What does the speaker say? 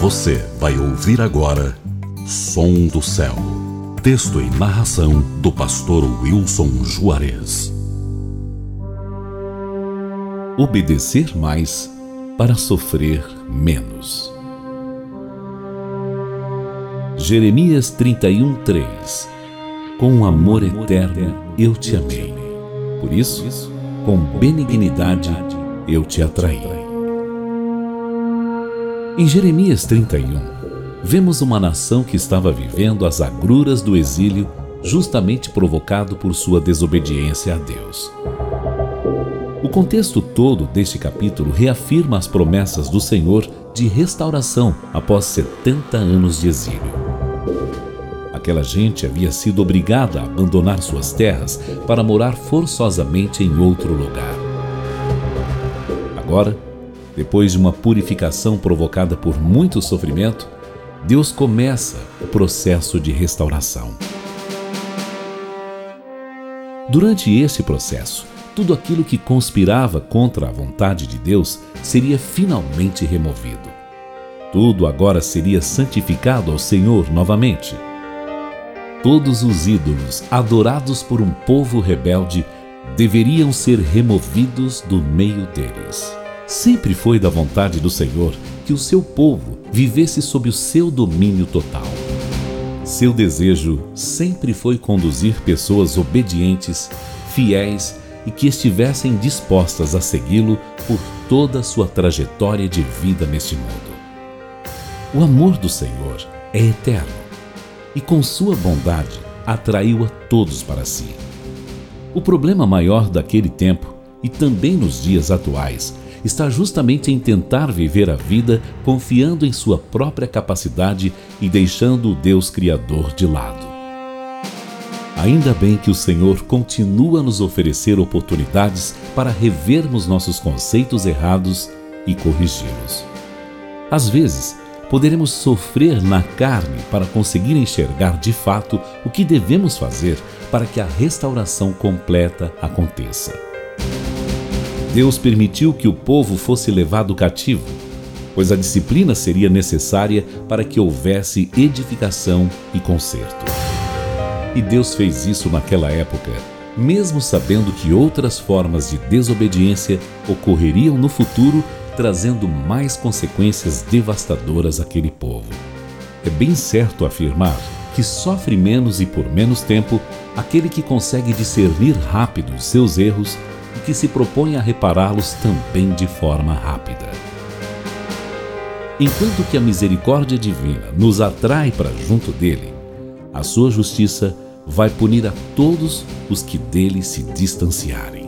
Você vai ouvir agora Som do Céu. Texto e narração do pastor Wilson Juarez. Obedecer mais para sofrer menos. Jeremias 31:3 Com amor eterno eu te amei. Por isso, com benignidade eu te atraí. Em Jeremias 31, vemos uma nação que estava vivendo as agruras do exílio, justamente provocado por sua desobediência a Deus. O contexto todo deste capítulo reafirma as promessas do Senhor de restauração após 70 anos de exílio. Aquela gente havia sido obrigada a abandonar suas terras para morar forçosamente em outro lugar. Agora, depois de uma purificação provocada por muito sofrimento, Deus começa o processo de restauração. Durante esse processo, tudo aquilo que conspirava contra a vontade de Deus seria finalmente removido. Tudo agora seria santificado ao Senhor novamente. Todos os ídolos adorados por um povo rebelde deveriam ser removidos do meio deles. Sempre foi da vontade do Senhor que o seu povo vivesse sob o seu domínio total. Seu desejo sempre foi conduzir pessoas obedientes, fiéis e que estivessem dispostas a segui-lo por toda a sua trajetória de vida neste mundo. O amor do Senhor é eterno e, com sua bondade, atraiu a todos para si. O problema maior daquele tempo e também nos dias atuais está justamente em tentar viver a vida confiando em sua própria capacidade e deixando o Deus Criador de lado. Ainda bem que o Senhor continua a nos oferecer oportunidades para revermos nossos conceitos errados e corrigi-los. Às vezes, poderemos sofrer na carne para conseguir enxergar de fato o que devemos fazer para que a restauração completa aconteça. Deus permitiu que o povo fosse levado cativo, pois a disciplina seria necessária para que houvesse edificação e conserto. E Deus fez isso naquela época, mesmo sabendo que outras formas de desobediência ocorreriam no futuro, trazendo mais consequências devastadoras àquele povo. É bem certo afirmar que sofre menos e por menos tempo aquele que consegue discernir rápido seus erros que se propõe a repará-los também de forma rápida. Enquanto que a misericórdia divina nos atrai para junto dele, a sua justiça vai punir a todos os que dele se distanciarem.